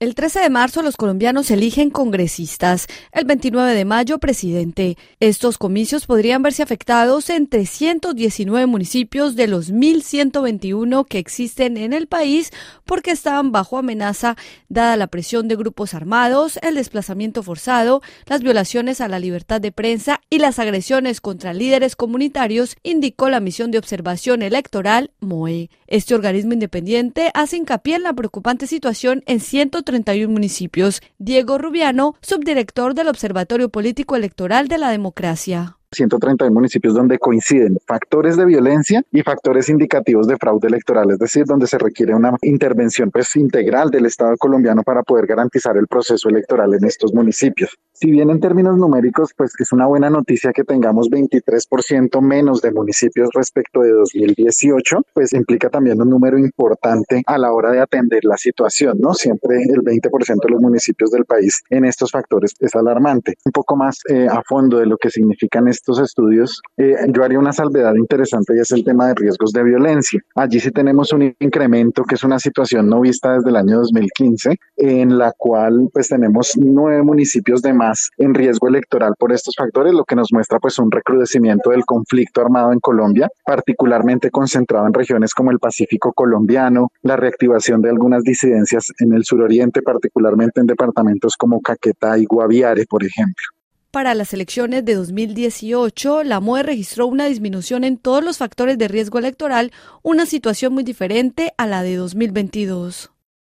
El 13 de marzo los colombianos eligen congresistas, el 29 de mayo presidente. Estos comicios podrían verse afectados en 319 municipios de los 1.121 que existen en el país porque estaban bajo amenaza dada la presión de grupos armados, el desplazamiento forzado, las violaciones a la libertad de prensa y las agresiones contra líderes comunitarios, indicó la misión de observación electoral MOE. Este organismo independiente hace hincapié en la preocupante situación en 130 31 municipios. Diego Rubiano, subdirector del Observatorio Político Electoral de la Democracia. 131 municipios donde coinciden factores de violencia y factores indicativos de fraude electoral, es decir, donde se requiere una intervención pues, integral del Estado colombiano para poder garantizar el proceso electoral en estos municipios. Si bien en términos numéricos, pues es una buena noticia que tengamos 23% menos de municipios respecto de 2018, pues implica también un número importante a la hora de atender la situación, ¿no? Siempre el 20% de los municipios del país en estos factores es alarmante. Un poco más eh, a fondo de lo que significan estos estudios, eh, yo haría una salvedad interesante y es el tema de riesgos de violencia. Allí sí tenemos un incremento que es una situación no vista desde el año 2015, en la cual pues tenemos nueve municipios de más en riesgo electoral por estos factores, lo que nos muestra pues un recrudecimiento del conflicto armado en Colombia, particularmente concentrado en regiones como el Pacífico colombiano, la reactivación de algunas disidencias en el suroriente, particularmente en departamentos como Caquetá y Guaviare, por ejemplo. Para las elecciones de 2018, la MOE registró una disminución en todos los factores de riesgo electoral, una situación muy diferente a la de 2022.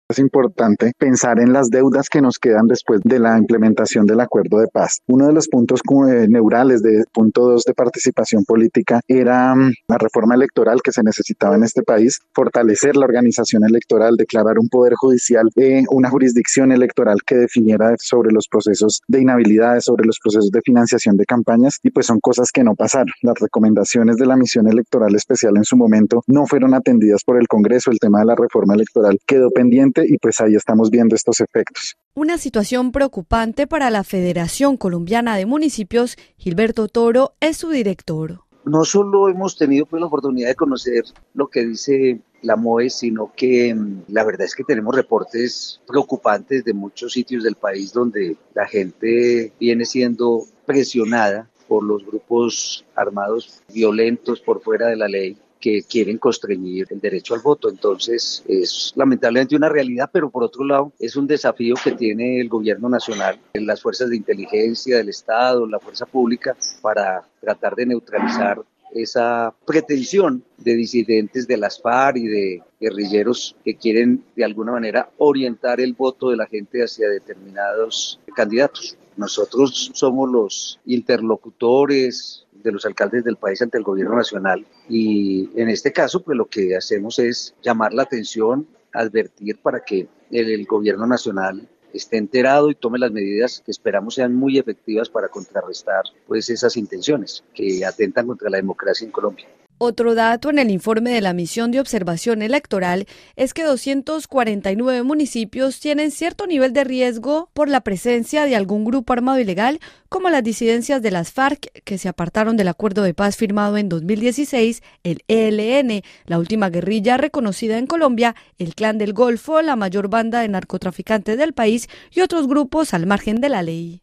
Es importante pensar en las deudas que nos quedan después de la implementación del acuerdo de paz. Uno de los puntos eh, neurales de punto 2 de participación política era mm, la reforma electoral que se necesitaba en este país, fortalecer la organización electoral, declarar un poder judicial, eh, una jurisdicción electoral que definiera sobre los procesos de inhabilidades, sobre los procesos de financiación de campañas y pues son cosas que no pasaron. Las recomendaciones de la misión electoral especial en su momento no fueron atendidas por el Congreso. El tema de la reforma electoral quedó pendiente y pues ahí estamos viendo estos efectos. Una situación preocupante para la Federación Colombiana de Municipios, Gilberto Toro es su director. No solo hemos tenido pues, la oportunidad de conocer lo que dice la MOE, sino que mm, la verdad es que tenemos reportes preocupantes de muchos sitios del país donde la gente viene siendo presionada por los grupos armados violentos por fuera de la ley que quieren constreñir el derecho al voto. Entonces, es lamentablemente una realidad, pero por otro lado, es un desafío que tiene el gobierno nacional, las fuerzas de inteligencia del Estado, la fuerza pública, para tratar de neutralizar esa pretensión de disidentes de las FARC y de guerrilleros que quieren de alguna manera orientar el voto de la gente hacia determinados candidatos. Nosotros somos los interlocutores, de los alcaldes del país ante el gobierno nacional. Y en este caso, pues lo que hacemos es llamar la atención, advertir para que el, gobierno nacional esté enterado y tome las medidas que esperamos sean muy efectivas para contrarrestar pues esas intenciones que atentan contra la democracia en Colombia. Otro dato en el informe de la misión de observación electoral es que 249 municipios tienen cierto nivel de riesgo por la presencia de algún grupo armado ilegal, como las disidencias de las FARC que se apartaron del acuerdo de paz firmado en 2016, el ELN, la última guerrilla reconocida en Colombia, el Clan del Golfo, la mayor banda de narcotraficantes del país y otros grupos al margen de la ley.